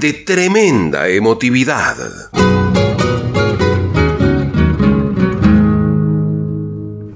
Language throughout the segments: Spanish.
de tremenda emotividad.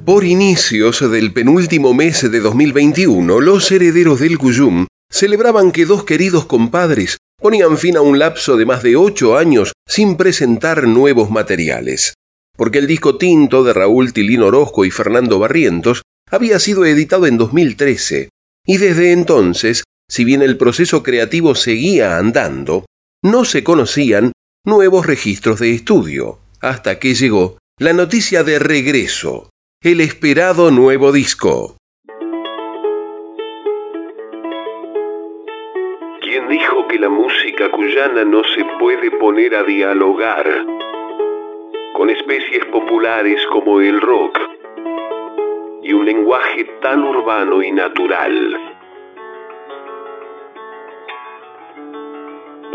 Por inicios del penúltimo mes de 2021, los herederos del Cuyum celebraban que dos queridos compadres ponían fin a un lapso de más de ocho años sin presentar nuevos materiales, porque el disco Tinto de Raúl Tilín Orozco y Fernando Barrientos había sido editado en 2013, y desde entonces, si bien el proceso creativo seguía andando, no se conocían nuevos registros de estudio, hasta que llegó la noticia de regreso, el esperado nuevo disco. dijo que la música cuyana no se puede poner a dialogar con especies populares como el rock y un lenguaje tan urbano y natural.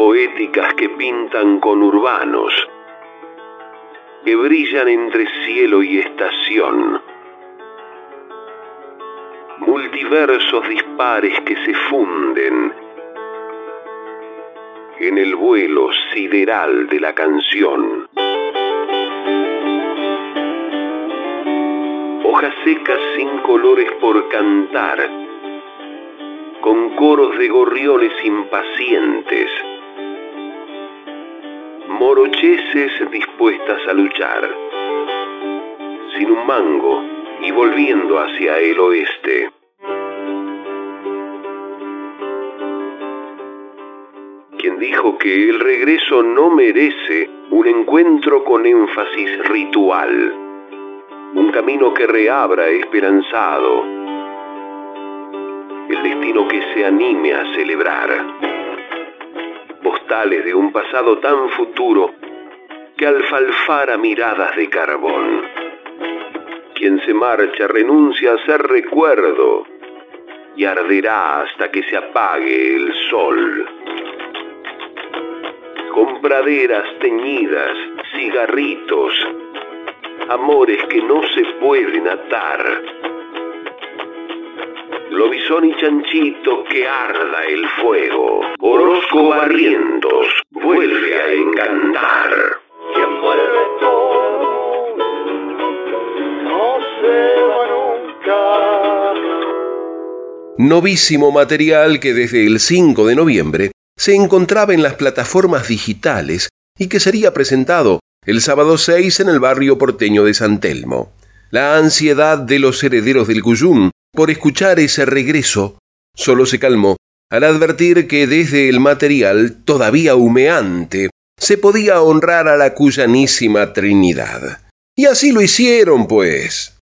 Poéticas que pintan con urbanos, que brillan entre cielo y estación. Multiversos dispares que se funden en el vuelo sideral de la canción. Hojas secas sin colores por cantar, con coros de gorriones impacientes, morocheses dispuestas a luchar, sin un mango y volviendo hacia el oeste. quien dijo que el regreso no merece un encuentro con énfasis ritual, un camino que reabra esperanzado, el destino que se anime a celebrar, de un pasado tan futuro que alfalfara miradas de carbón. Quien se marcha renuncia a ser recuerdo y arderá hasta que se apague el sol con praderas teñidas, cigarritos, amores que no se pueden atar. Lobizón y chanchito que arda el fuego, Orozco Barrientos vuelve a encantar. Y envuelve todo, no se va nunca. Novísimo material que desde el 5 de noviembre se encontraba en las plataformas digitales y que sería presentado el sábado 6 en el barrio porteño de San Telmo. La ansiedad de los herederos del Cuyum por escuchar ese regreso solo se calmó al advertir que desde el material todavía humeante se podía honrar a la cuyanísima Trinidad. Y así lo hicieron, pues.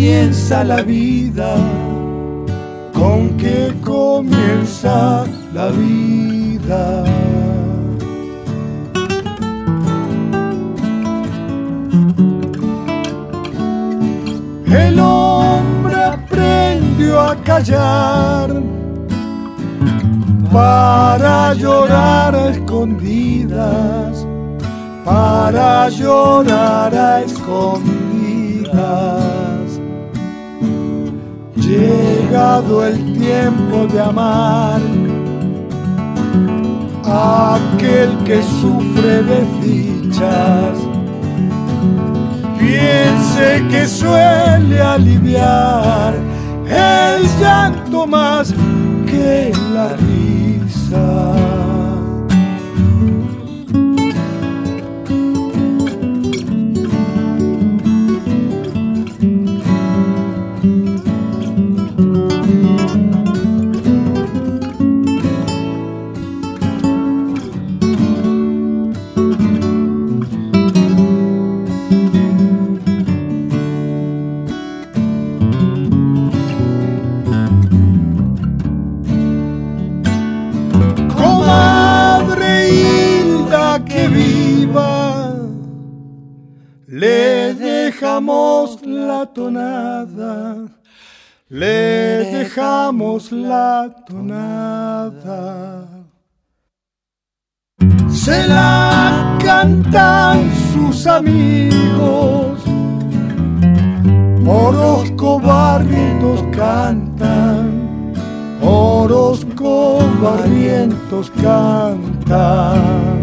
Comienza la vida, con que comienza la vida. El hombre aprendió a callar para llorar a escondidas, para llorar a escondidas. Llegado el tiempo de amar, aquel que sufre desdichas, piense que suele aliviar el llanto más que la risa. Dejamos la tonada, le dejamos la tonada. Se la cantan sus amigos, Orozco Barrientos cantan. Orozco barrientos cantan.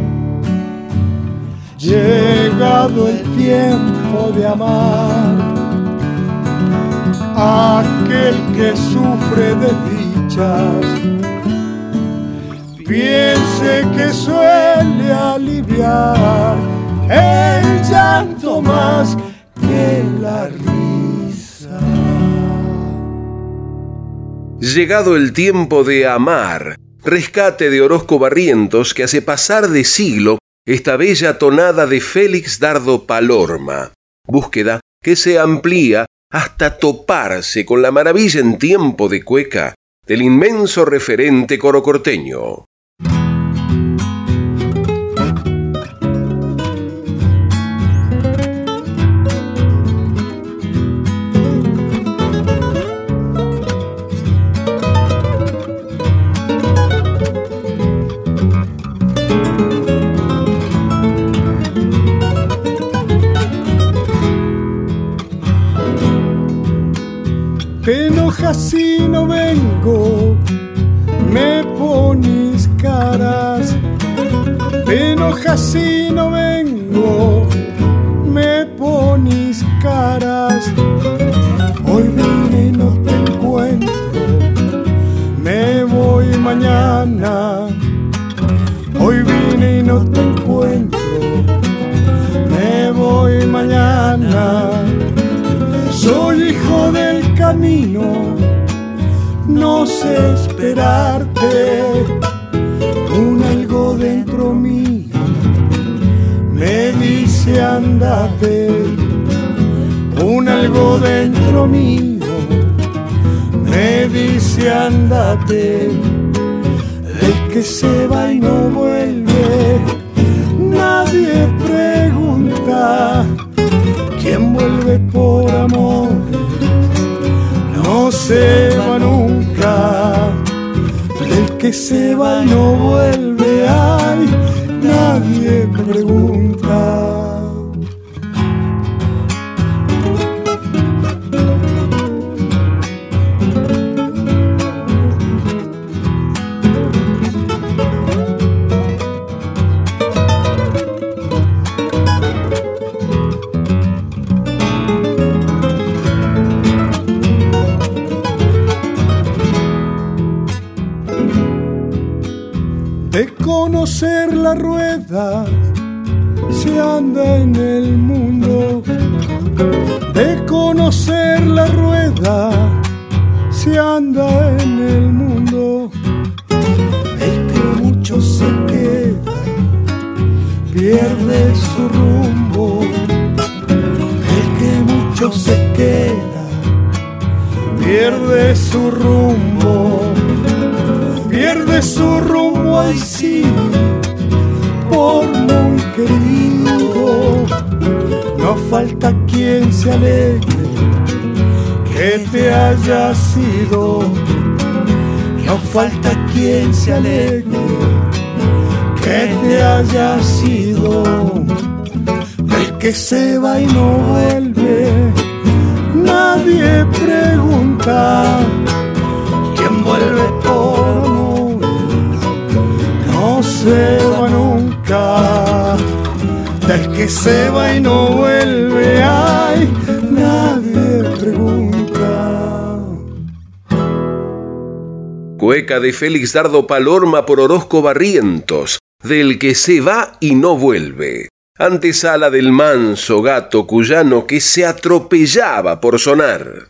Llegado el tiempo de amar, aquel que sufre de dichas, piense que suele aliviar el llanto más que la risa. Llegado el tiempo de amar, rescate de Orozco Barrientos que hace pasar de siglo esta bella tonada de Félix Dardo Palorma, búsqueda que se amplía hasta toparse con la maravilla en tiempo de cueca del inmenso referente corocorteño. Te enojas si no vengo, me pones caras. Enojas si no vengo, me pones caras. Hoy vine y no te encuentro, me voy mañana. Hoy vine y no te encuentro, me voy mañana. Soy hijo del no sé esperarte. Un algo dentro mío me dice andate. Un algo dentro mío me dice andate. El que se va y no vuelve, nadie pregunta quién vuelve por amor se va nunca. El que se va no vuelve, ay, nadie pregunta. Rueda se anda en el mundo, de conocer la rueda se anda en el mundo, el que mucho se queda pierde su rumbo, el que mucho se queda pierde su rumbo, pierde su rumbo ahí sí, falta quien se alegre que te haya sido, no falta quien se alegre que te haya sido, el que se va y no vuelve nadie pregunta. Quién vuelve por. No se va nunca, del que se va y no vuelve, De Félix Dardo Palorma por Orozco Barrientos, del que se va y no vuelve antesala del manso gato cuyano que se atropellaba por sonar.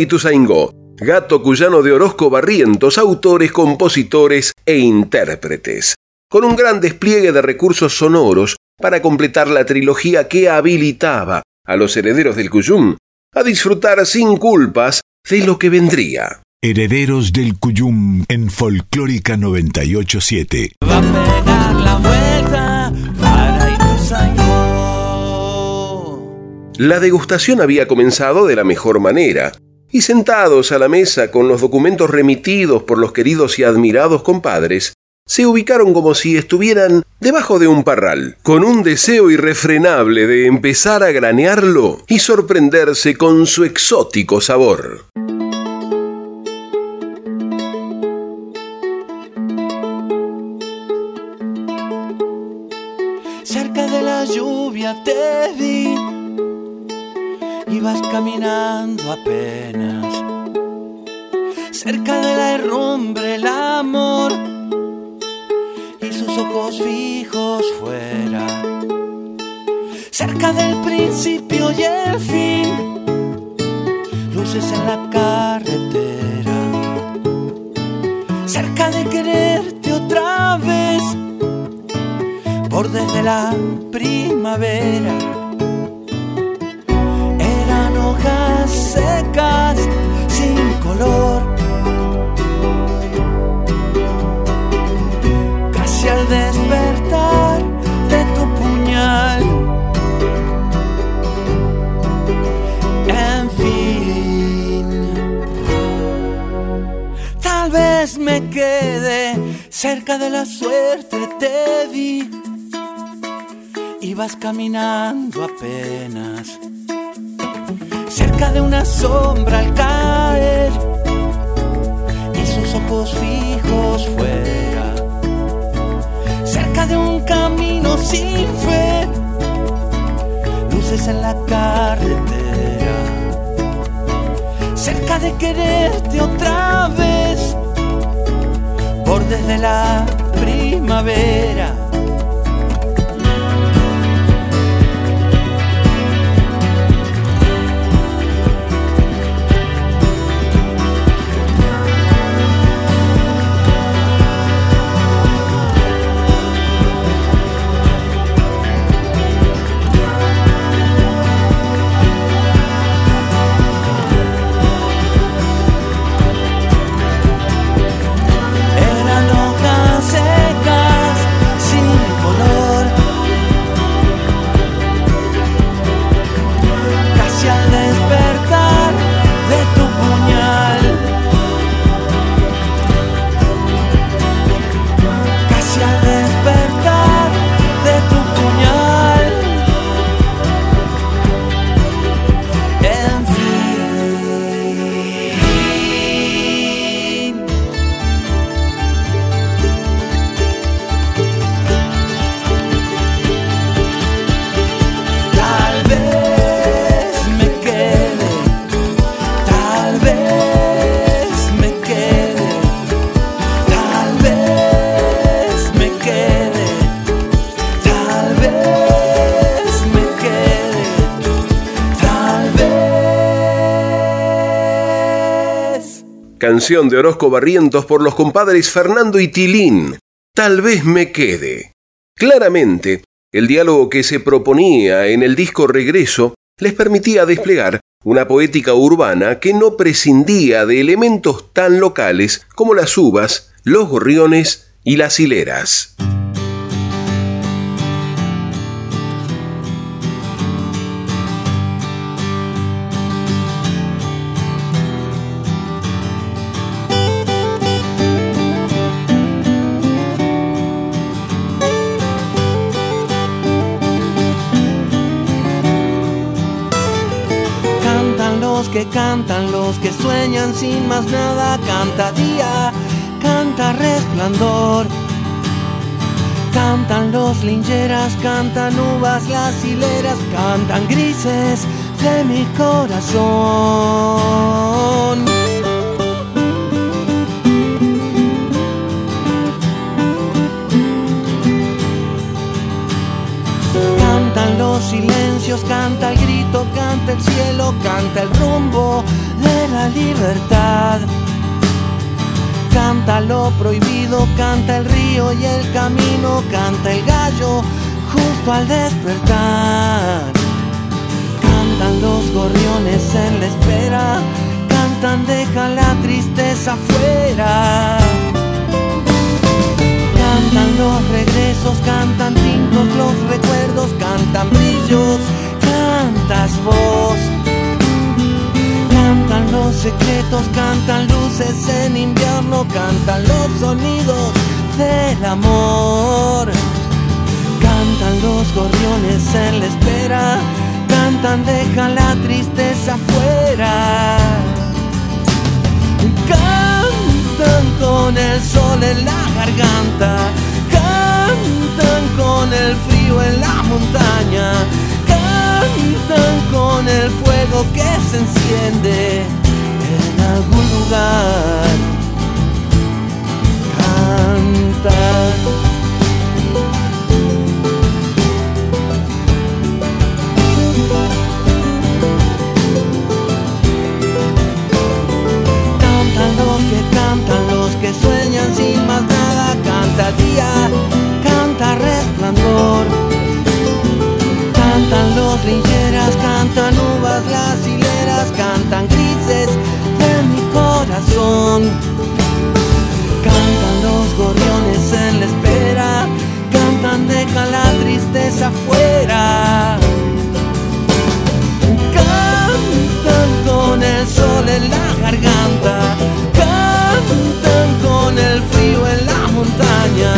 Ituzaingó, gato cuyano de Orozco Barrientos, autores, compositores e intérpretes, con un gran despliegue de recursos sonoros para completar la trilogía que habilitaba a los herederos del Cuyum a disfrutar sin culpas de lo que vendría. Herederos del Cuyum en Folclórica 987. Va a pegar la vuelta para Ituzaingó. La degustación había comenzado de la mejor manera, y sentados a la mesa con los documentos remitidos por los queridos y admirados compadres, se ubicaron como si estuvieran debajo de un parral, con un deseo irrefrenable de empezar a granearlo y sorprenderse con su exótico sabor. Cerca de la lluvia te vi, ibas caminando apenas. Cerca de la herrumbre el amor y sus ojos fijos fuera. Cerca del principio y el fin, luces en la carretera. Cerca de quererte otra vez por desde la primavera hojas secas sin color. Casi al despertar de tu puñal. En fin, tal vez me quede cerca de la suerte, te vi. Ibas caminando apenas cerca de una sombra al caer, y sus ojos fijos fuera, cerca de un camino sin fe, luces en la carretera, cerca de quererte otra vez, por desde la primavera. De Orozco Barrientos por los compadres Fernando y Tilín. Tal vez me quede. Claramente, el diálogo que se proponía en el disco Regreso les permitía desplegar una poética urbana que no prescindía de elementos tan locales como las uvas, los gorriones y las hileras. Que sueñan sin más nada. Canta día, canta resplandor. Cantan los lincheras, cantan uvas, las hileras, cantan grises de mi corazón. Cantan los silencios, canta el grito, canta el cielo, canta el rumbo de la libertad. Canta lo prohibido, canta el río y el camino, canta el gallo justo al despertar. Cantan los gorriones en la espera, cantan deja la tristeza fuera. Cantan los regresos, cantan tintos los recuerdos, cantan brillos, cantas vos. Secretos, cantan luces en invierno, cantan los sonidos del amor. Cantan los gorriones en la espera, cantan dejan la tristeza fuera. Cantan con el sol en la garganta, cantan con el frío en la montaña, cantan con el fuego que se enciende en algún lugar. Cantan. Cantan los que cantan, los que sueñan sin más nada. Canta día, canta resplandor. Cantan los lincheras, cantan uvas, las hileras, cantan grises Cantan los gorriones en la espera, cantan deja la tristeza afuera. Cantan con el sol en la garganta, cantan con el frío en la montaña,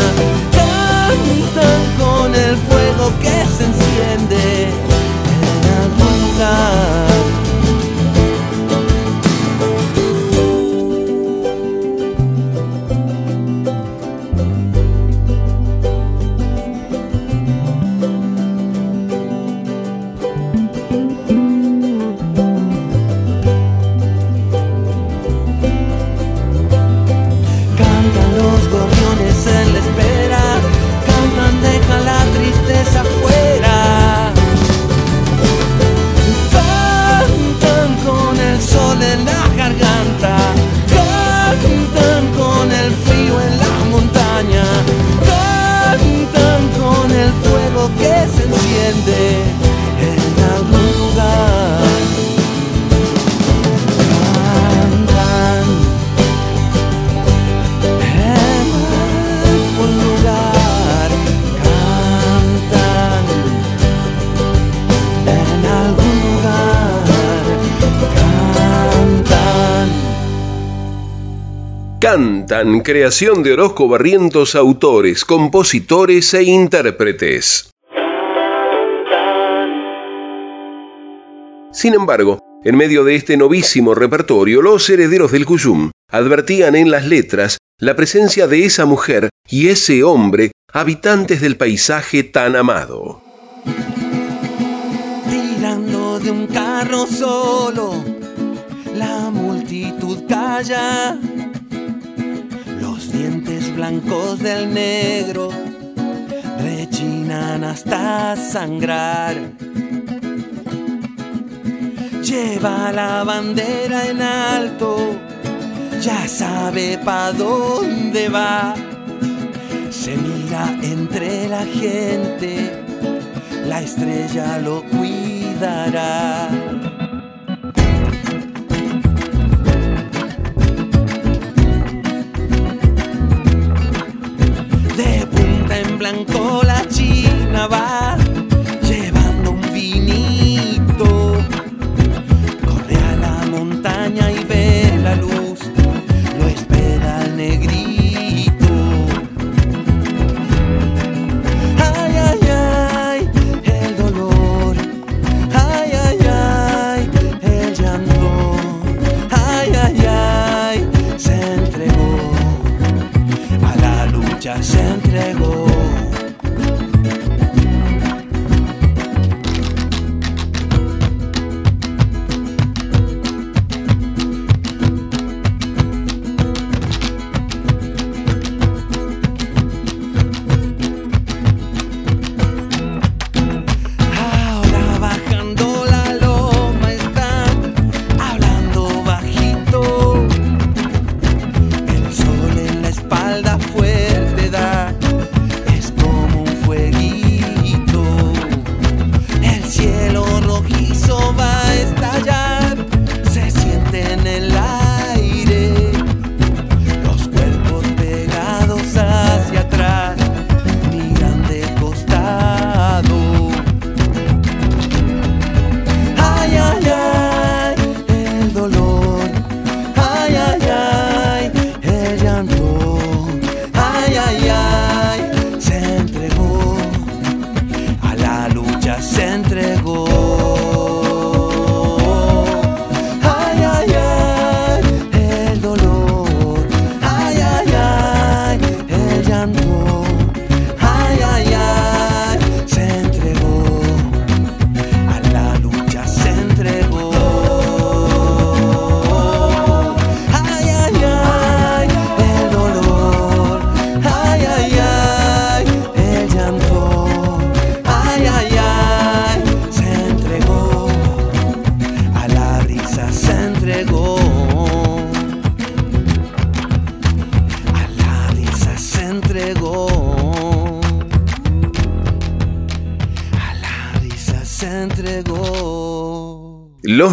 cantan con el fuego que creación de Orozco Barrientos, autores, compositores e intérpretes. Sin embargo, en medio de este novísimo repertorio, los herederos del Cuyum advertían en las letras la presencia de esa mujer y ese hombre, habitantes del paisaje tan amado. Tirando de un carro solo, la multitud calla. Dientes blancos del negro rechinan hasta sangrar lleva la bandera en alto, ya sabe pa' dónde va. Se mira entre la gente, la estrella lo cuidará. Blanco la china va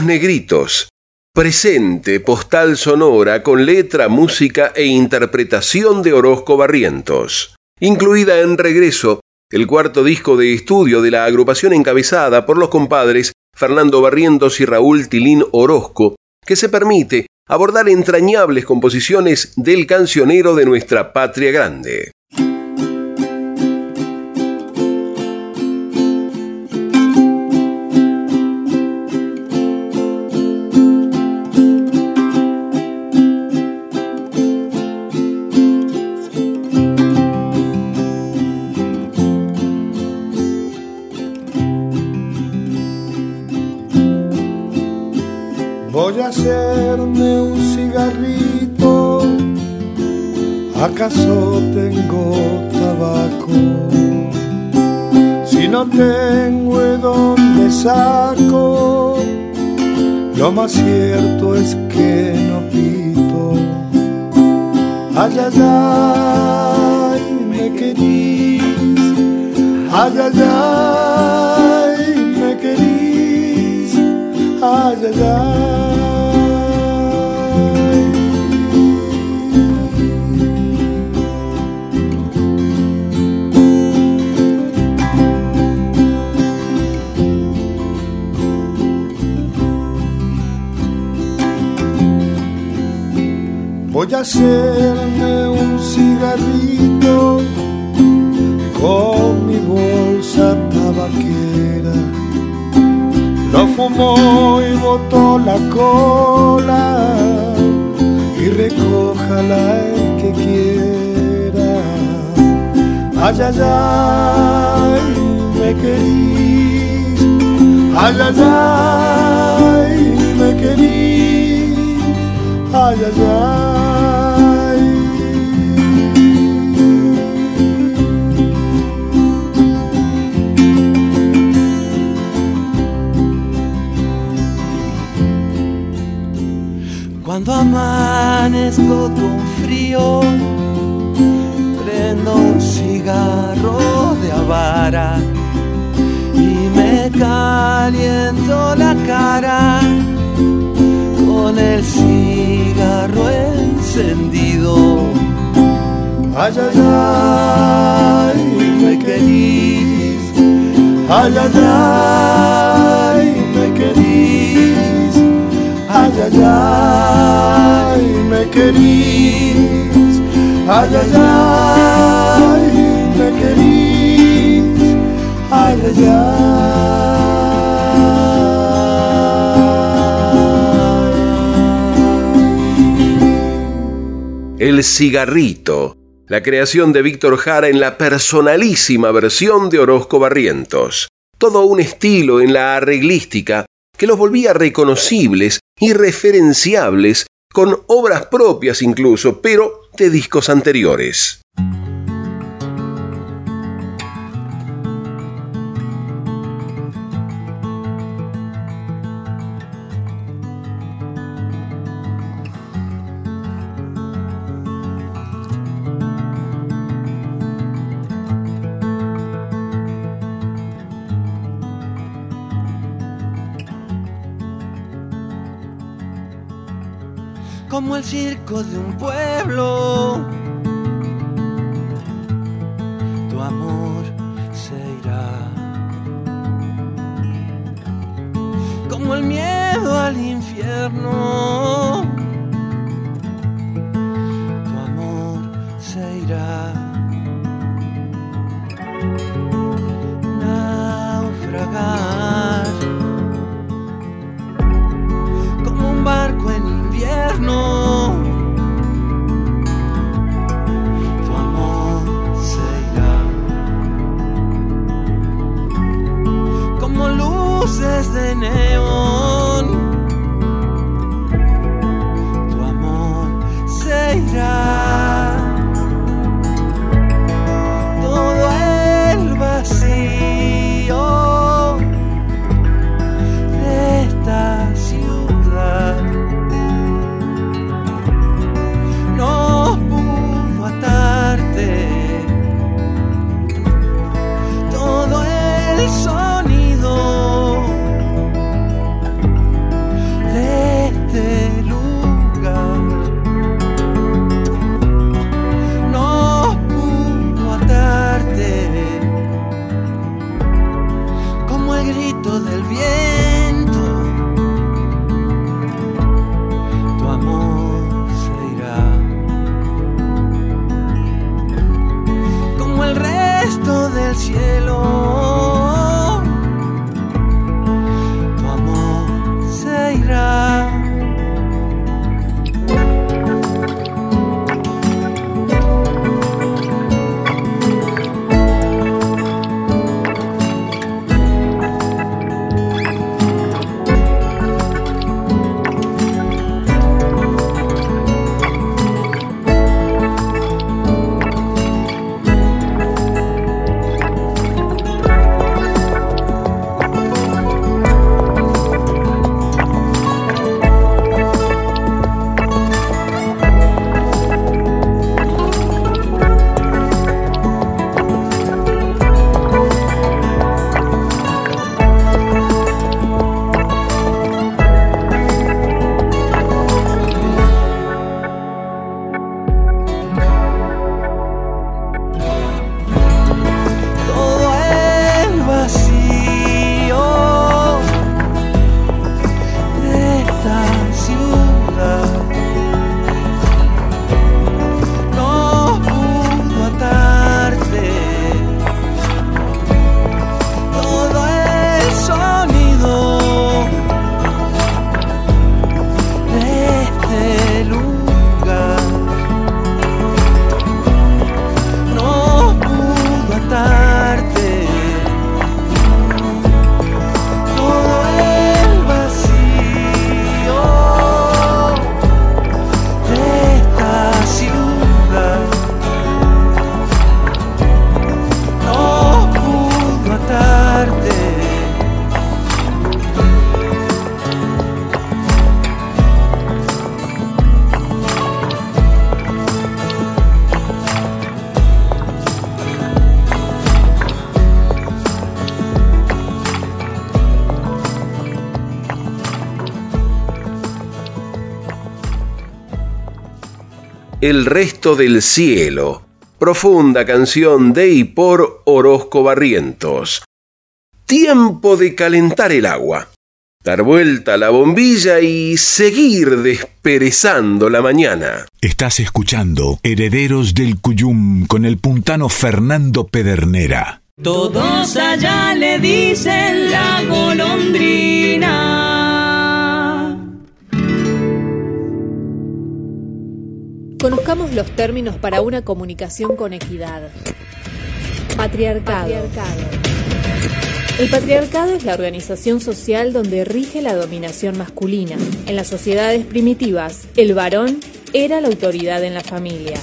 Negritos. Presente postal sonora con letra, música e interpretación de Orozco Barrientos. Incluida en Regreso, el cuarto disco de estudio de la agrupación encabezada por los compadres Fernando Barrientos y Raúl Tilín Orozco, que se permite abordar entrañables composiciones del cancionero de nuestra patria grande. Hacerme un cigarrito, ¿acaso tengo tabaco? Si no tengo de dónde saco, lo más cierto es que no pito. Ay, ay, ay, me querís, ay, ay, ay, Voy a un cigarrito con mi bolsa tabaquera. Lo fumó y botó la cola y recójala el que quiera. Ay, ay, ay, me querís. Ay, ay, ay, me querís. Ay, ay, ay. Cuando amanezco con frío, prendo un cigarro de avara y me caliento la cara con el cigarro encendido. Ay, ay, ay, me querís. Ay, ay, ay, me querís. Ay, ay, me querís. Ay, ay, me querís. Ay, ay. El cigarrito, la creación de Víctor Jara en la personalísima versión de Orozco Barrientos. Todo un estilo en la arreglística que los volvía reconocibles y referenciables con obras propias incluso, pero de discos anteriores. De un pueblo. El resto del cielo. Profunda canción de y por Orozco Barrientos. Tiempo de calentar el agua, dar vuelta a la bombilla y seguir desperezando la mañana. Estás escuchando Herederos del Cuyum con el puntano Fernando Pedernera. Todos allá le dicen la golondrina. Conozcamos los términos para una comunicación con equidad. Patriarcado. El patriarcado es la organización social donde rige la dominación masculina. En las sociedades primitivas, el varón era la autoridad en la familia.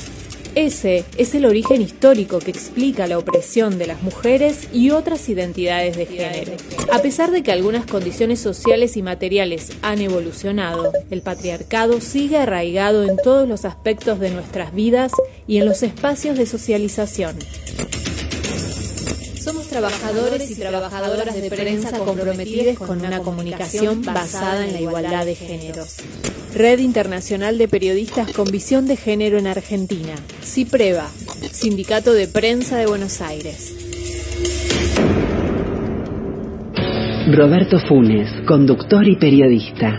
Ese es el origen histórico que explica la opresión de las mujeres y otras identidades de género. A pesar de que algunas condiciones sociales y materiales han evolucionado, el patriarcado sigue arraigado en todos los aspectos de nuestras vidas y en los espacios de socialización. Somos trabajadores y trabajadoras de prensa comprometidos con una comunicación basada en la igualdad de géneros. Red Internacional de Periodistas con Visión de Género en Argentina. CIPREVA, Sindicato de Prensa de Buenos Aires. Roberto Funes, conductor y periodista.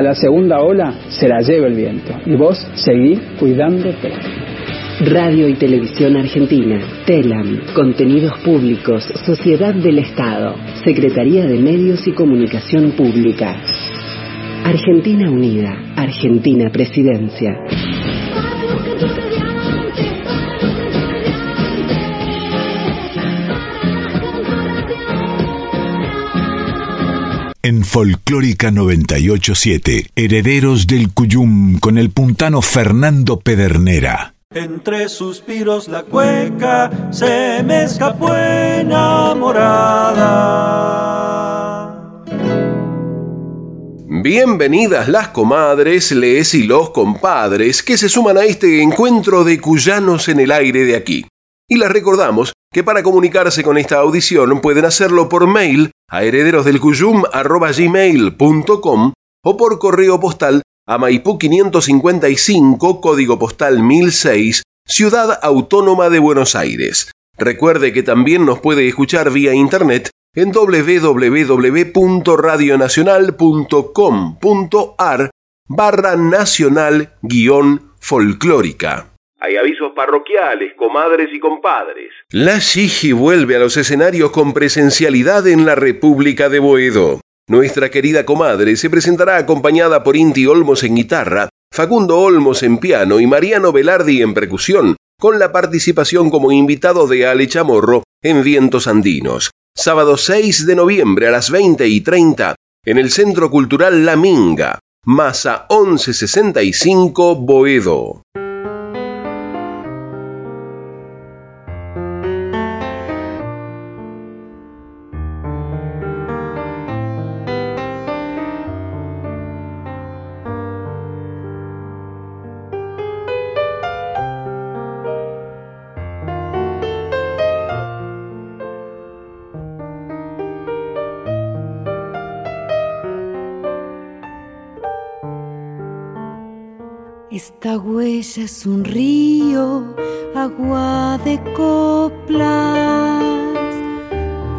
la segunda ola se la lleve el viento. Y vos seguí cuidándote. Radio y Televisión Argentina, TELAM, Contenidos Públicos, Sociedad del Estado, Secretaría de Medios y Comunicación Pública. Argentina Unida, Argentina Presidencia. En Folclórica 987, Herederos del Cuyum con el puntano Fernando Pedernera. Entre suspiros la cueca se me escapó enamorada. Bienvenidas las comadres, les y los compadres que se suman a este encuentro de cuyanos en el aire de aquí. Y les recordamos que para comunicarse con esta audición pueden hacerlo por mail a herederosdelcuyum.gmail.com o por correo postal a Maipú 555, código postal 1006, Ciudad Autónoma de Buenos Aires. Recuerde que también nos puede escuchar vía internet en www.radionacional.com.ar barra nacional guion folclórica. Hay avisos parroquiales, comadres y compadres. La Shiji vuelve a los escenarios con presencialidad en la República de Boedo. Nuestra querida comadre se presentará acompañada por Inti Olmos en guitarra, Facundo Olmos en piano y Mariano Velardi en percusión, con la participación como invitado de Ale Chamorro en Vientos Andinos. Sábado 6 de noviembre a las 20 y 30 en el Centro Cultural La Minga, Masa 1165 Boedo. Huella es un río, agua de coplas,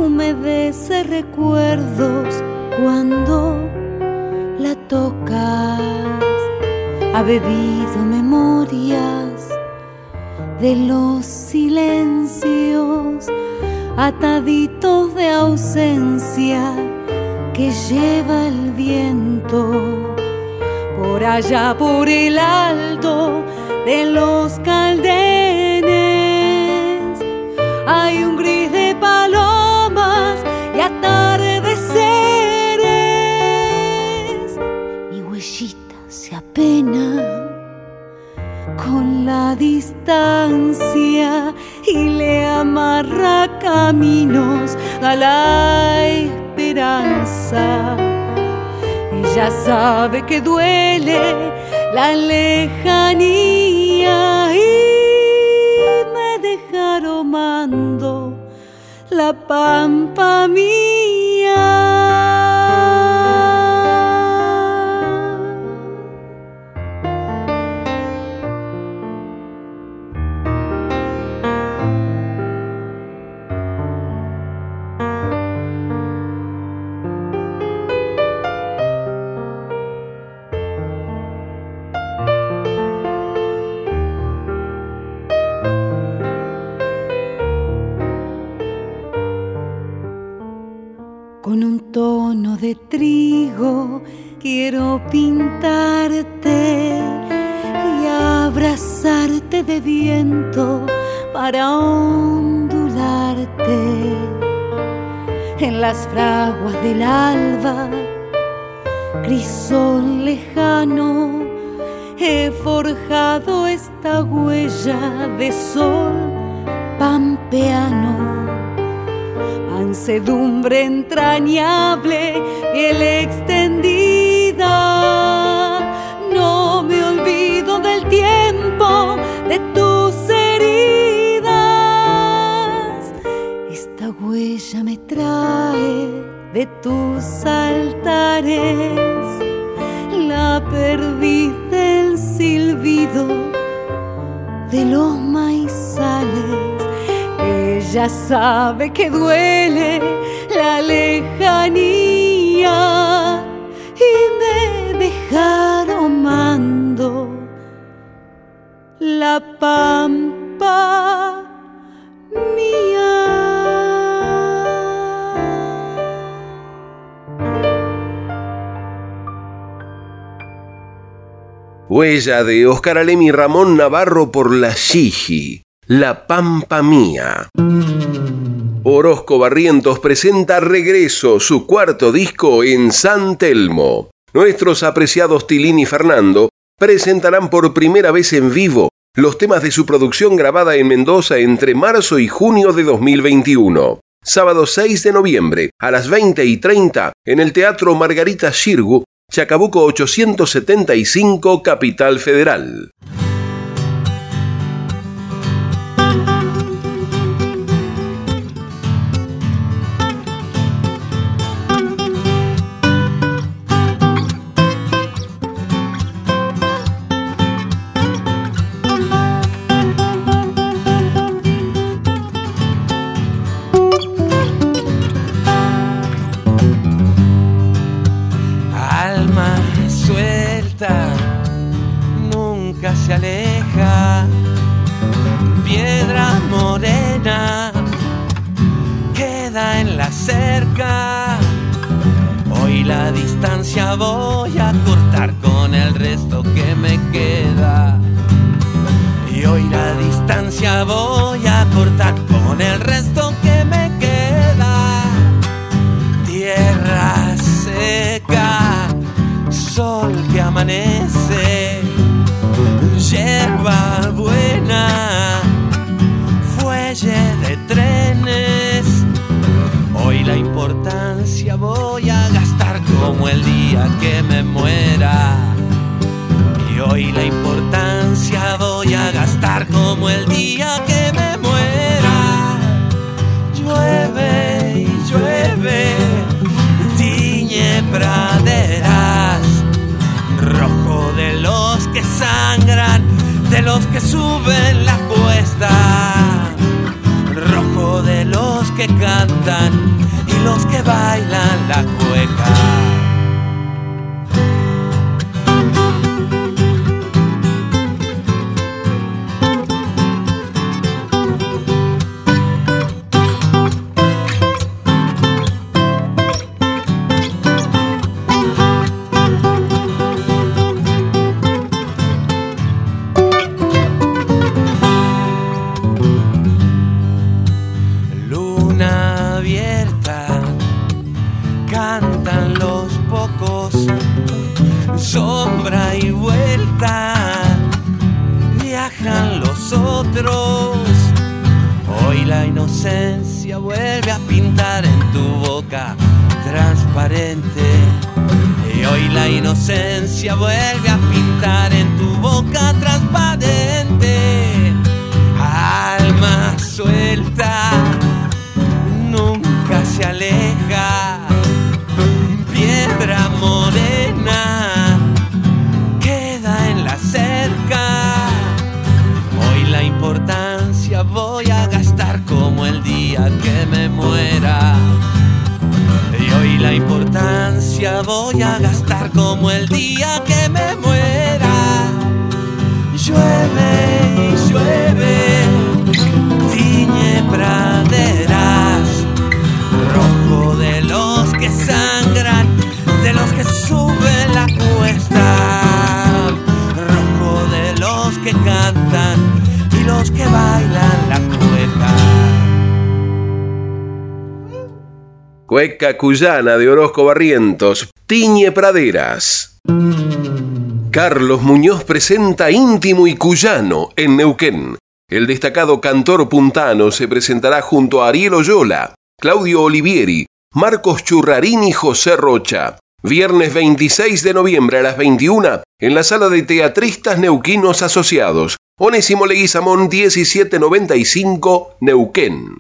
humedece recuerdos cuando la tocas. Ha bebido memorias de los silencios, ataditos de ausencia que lleva el viento por allá por el alto de los caldenes hay un gris de palomas y atardeceres. Mi huellita se apena con la distancia y le amarra caminos a la esperanza. Ella sabe que duele la lejanía y me deja aromando la pampa mía. Del alba, crisol lejano, he forjado esta huella de sol pampeano mansedumbre entrañable, piel extendida. No me olvido del tiempo, de tus heridas. Esta huella me trae de tus altares. La perdiz del silbido de los maizales. Ya sabe que duele la lejanía y me deja mando la pampa Huella de Oscar Alemi Ramón Navarro por la Shiji. La Pampa Mía. Orozco Barrientos presenta Regreso, su cuarto disco en San Telmo. Nuestros apreciados Tilín y Fernando presentarán por primera vez en vivo los temas de su producción grabada en Mendoza entre marzo y junio de 2021. Sábado 6 de noviembre a las 20 y 30 en el Teatro Margarita Shirgu, Chacabuco 875, Capital Federal. Voy a cortar con el resto que me queda. Tierra seca, sol que amanece, hierba buena, fuelle de trenes. Hoy la importancia voy a como el día que me muera. Como el día que me muera. Llueve y llueve, tiñe praderas, rojo de los que sangran, de los que suben la cuesta, rojo de los que cantan y los que bailan la cueca. Cueca cuyana de Orozco Barrientos, Tiñe Praderas. Carlos Muñoz presenta Íntimo y Cuyano en Neuquén. El destacado cantor puntano se presentará junto a Ariel Oyola, Claudio Olivieri, Marcos Churrarín y José Rocha. Viernes 26 de noviembre a las 21 en la sala de teatristas neuquinos asociados. Onésimo Leguizamón 1795 Neuquén.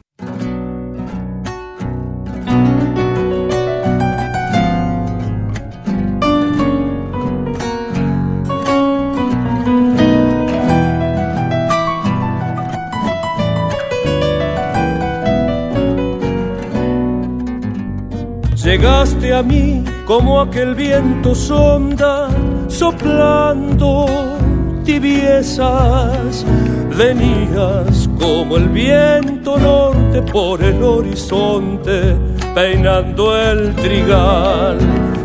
Llegaste a mí como aquel viento sonda, soplando tibiezas. Venías como el viento norte por el horizonte, peinando el trigal.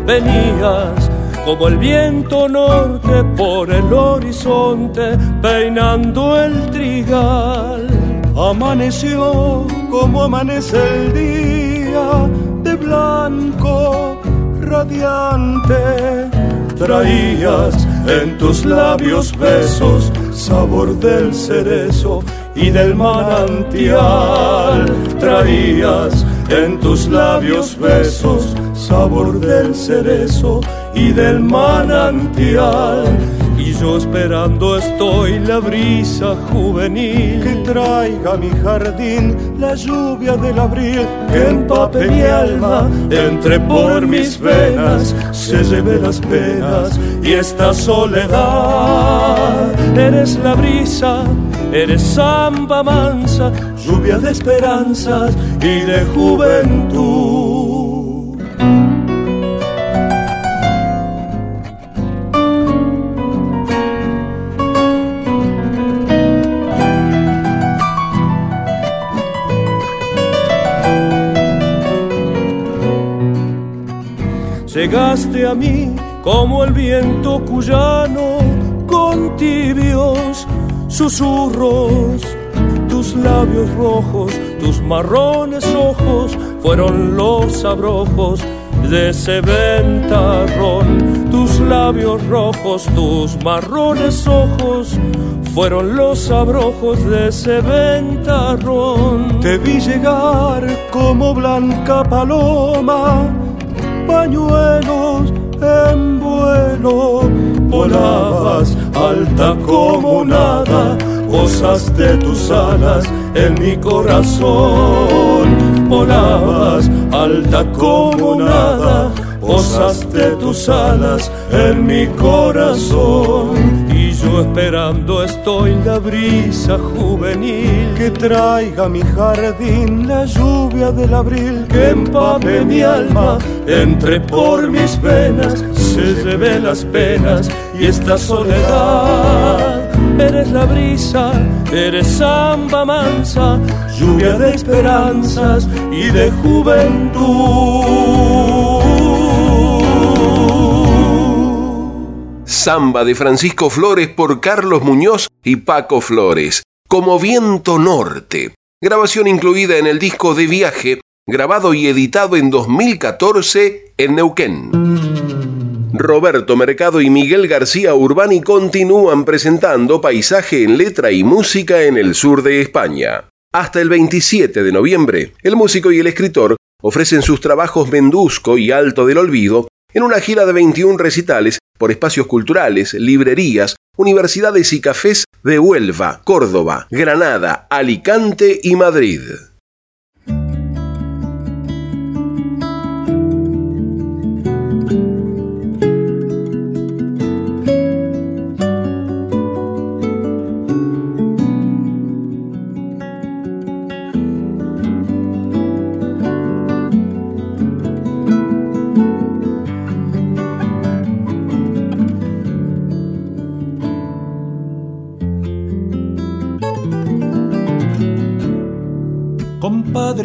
Venías como el viento norte por el horizonte, peinando el trigal. Amaneció como amanece el día de blanco radiante. Traías en tus labios besos, sabor del cerezo y del manantial. Traías en tus labios besos, sabor del cerezo y del manantial. Yo esperando estoy la brisa juvenil que traiga a mi jardín la lluvia del abril que empape mi alma, entre por mis venas, se lleve las penas y esta soledad. Eres la brisa, eres samba mansa, lluvia de esperanzas y de juventud. A mí como el viento cuyano con tibios susurros. Tus labios rojos, tus marrones ojos fueron los abrojos de ese ventarrón. Tus labios rojos, tus marrones ojos fueron los abrojos de ese ventarrón. Te vi llegar como blanca paloma pañuelos en vuelo, volabas alta como nada, posaste tus alas en mi corazón, volabas alta como nada, posaste tus alas en mi corazón. Yo esperando estoy la brisa juvenil que traiga mi jardín la lluvia del abril que empape mi alma, entre por mis venas, se lleve las penas y esta soledad. Eres la brisa, eres samba mansa, lluvia de esperanzas y de juventud. Samba de Francisco Flores por Carlos Muñoz y Paco Flores, como viento norte. Grabación incluida en el disco de viaje, grabado y editado en 2014 en Neuquén. Roberto Mercado y Miguel García Urbani continúan presentando paisaje en letra y música en el sur de España. Hasta el 27 de noviembre, el músico y el escritor ofrecen sus trabajos Mendusco y Alto del Olvido en una gira de 21 recitales por espacios culturales, librerías, universidades y cafés de Huelva, Córdoba, Granada, Alicante y Madrid.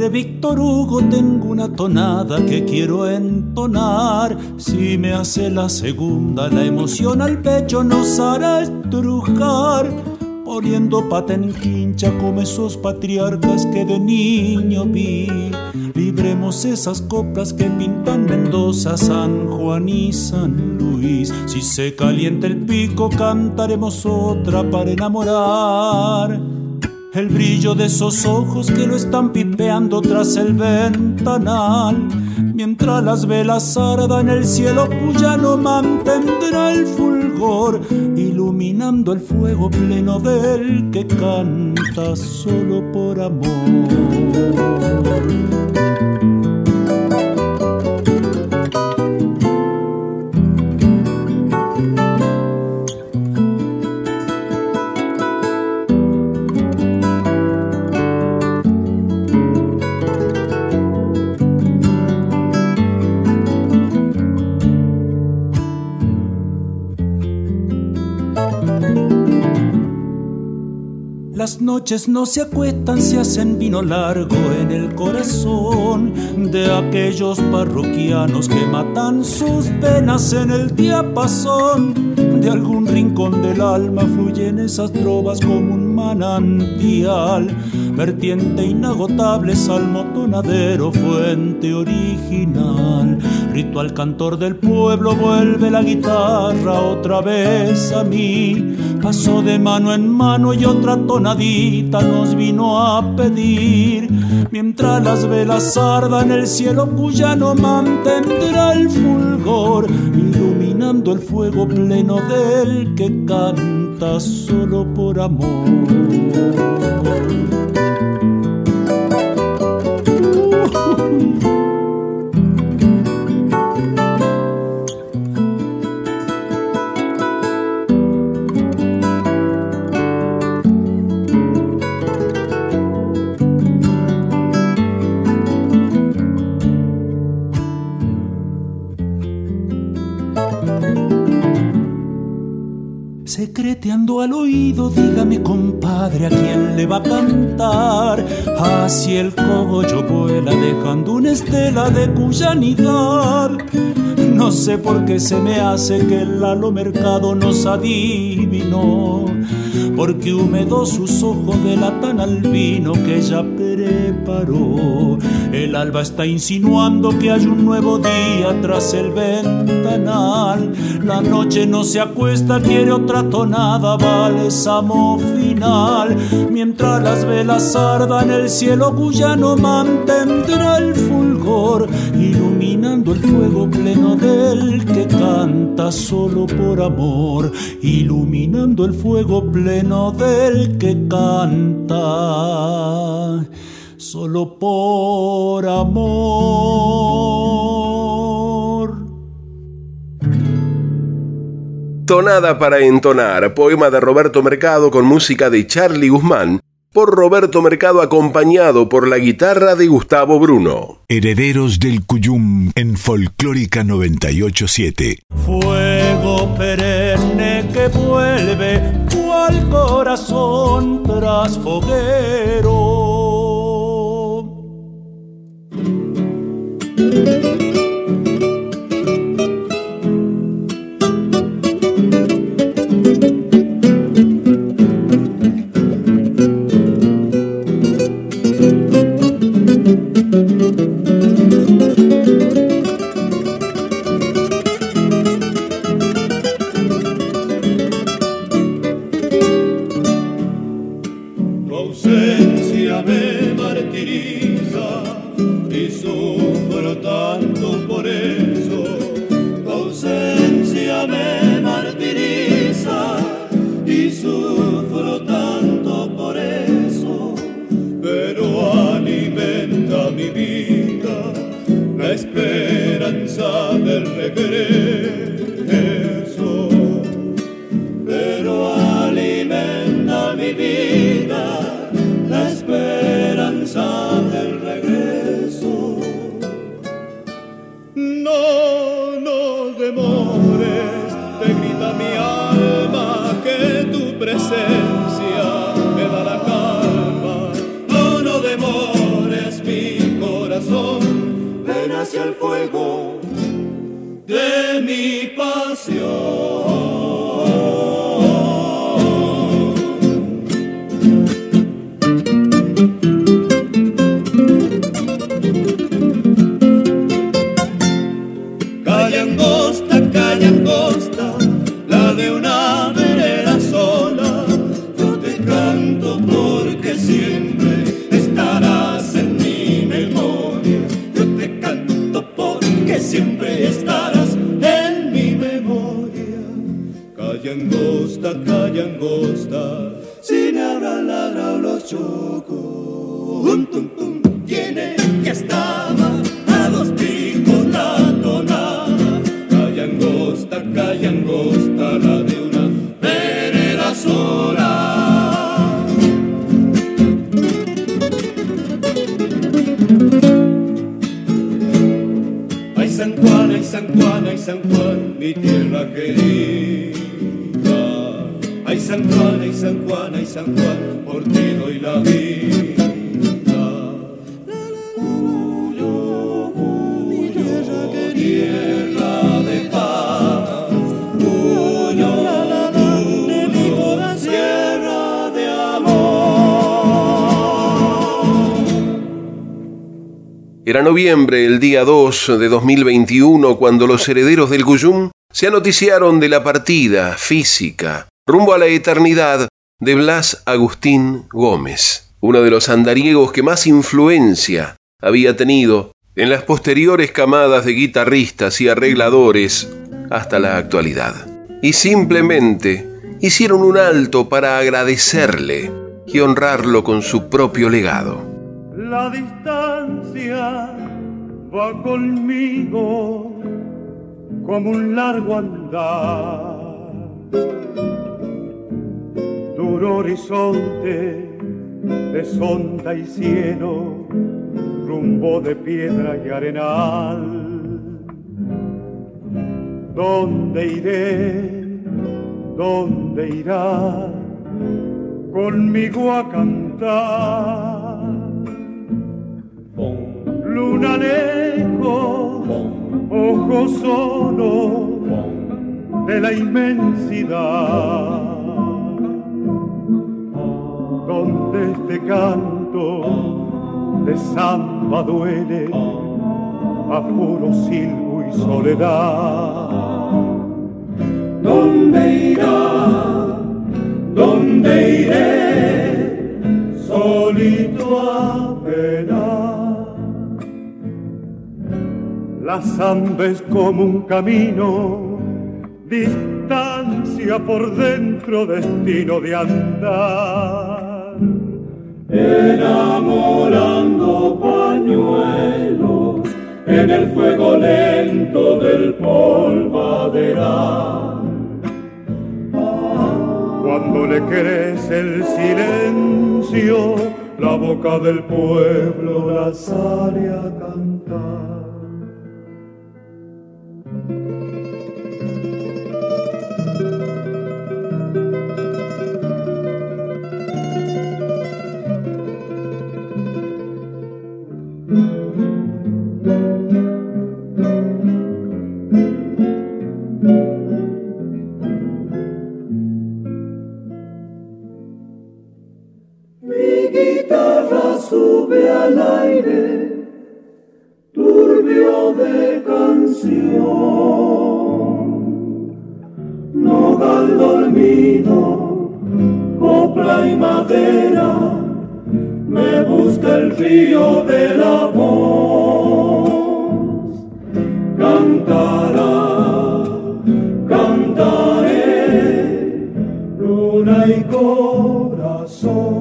Padre Víctor Hugo tengo una tonada que quiero entonar. Si me hace la segunda, la emoción al pecho nos hará estrujar. Poniendo pata en quincha como esos patriarcas que de niño vi. Libremos esas coplas que pintan Mendoza, San Juan y San Luis. Si se calienta el pico, cantaremos otra para enamorar el brillo de esos ojos que lo están pipeando tras el ventanal, mientras las velas ardan el cielo cuya no mantendrá el fulgor, iluminando el fuego pleno del que canta solo por amor. Noches no se acuestan, se hacen vino largo en el corazón de aquellos parroquianos que matan sus penas en el diapasón. De algún rincón del alma fluyen esas trovas como un manantial, vertiente inagotable, salmo tonadero, fuente original. Ritual cantor del pueblo, vuelve la guitarra otra vez a mí. Pasó de mano en mano y otra tonadita nos vino a pedir. Mientras las velas ardan el cielo cuya no mantendrá el fulgor, iluminando el fuego pleno del que canta solo por amor. Así el cogollo vuela dejando una estela de cuyanidad. No sé por qué se me hace que el halo mercado nos adivinó, porque húmedo sus ojos delatan al vino que ella El alba está insinuando que hay un nuevo día tras el ventanal. La noche no se acuesta, quiere otra tonada, bálsamo final. Mientras las velas ardan, el cielo cuyano mantendrá el fulgor, iluminando el fuego pleno del que canta solo por amor, iluminando el fuego pleno del que canta solo por amor. Tonada para entonar, poema de Roberto Mercado con música de Charlie Guzmán, por Roberto Mercado acompañado por la guitarra de Gustavo Bruno. Herederos del Cuyum en Folclórica 987. Fuego perenne que vuelve cual corazón tras foguero ausencia Era noviembre, el día 2 de 2021, cuando los herederos del Guyum se anoticiaron de la partida física rumbo a la eternidad de Blas Agustín Gómez, uno de los andariegos que más influencia había tenido en las posteriores camadas de guitarristas y arregladores hasta la actualidad. Y simplemente hicieron un alto para agradecerle y honrarlo con su propio legado. La distancia va conmigo como un largo andar. Duro horizonte de sonda y cielo, rumbo de piedra y arenal. ¿Dónde iré? ¿Dónde irá? Conmigo a cantar luna lejos, ojos solo de la inmensidad, donde este canto de samba duele a puro silbo y soledad. ¿Dónde irá? ¿Dónde iré? Solito a. La samba es como un camino, distancia por dentro, destino de andar. Enamorando pañuelos en el fuego lento del polvaderal. Cuando le crece el silencio, la boca del pueblo la sale a cantar. el aire turbio de canción. Nogal dormido, copla y madera, me busca el río de la voz. Cantará, cantaré, luna y corazón.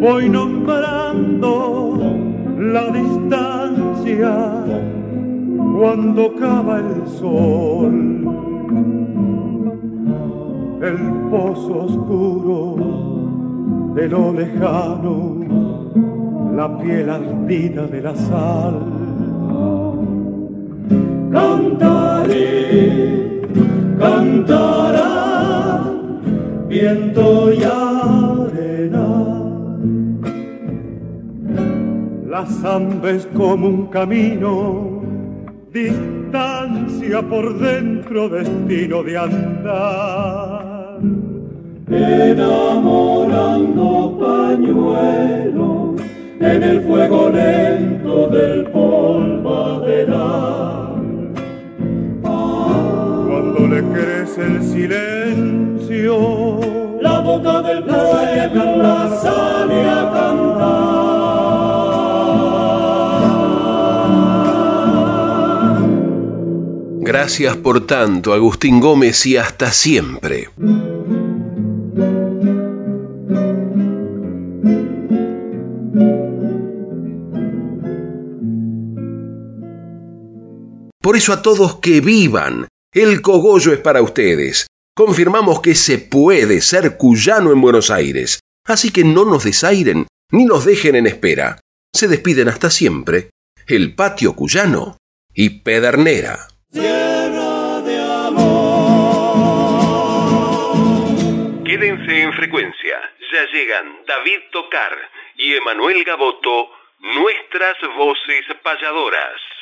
Voy nombrando la distancia cuando cava el sol. El pozo oscuro de lo lejano, la piel ardida de la sal. Cantaré, cantará, viento y arena. La samba es como un camino distancia por dentro, destino de andar. Enamorando pañuelos en el fuego lento del polvaderal. Cuando le crece el silencio, la boca del poeta sale a cantar. Gracias por tanto, Agustín Gómez, y hasta siempre. Por eso a todos que vivan, el cogollo es para ustedes. Confirmamos que se puede ser cuyano en Buenos Aires, así que no nos desairen ni nos dejen en espera. Se despiden hasta siempre el patio cuyano y Pedernera. Tierra de amor. Quédense en frecuencia. Ya llegan David Tocar y Emanuel Gaboto, nuestras voces payadoras.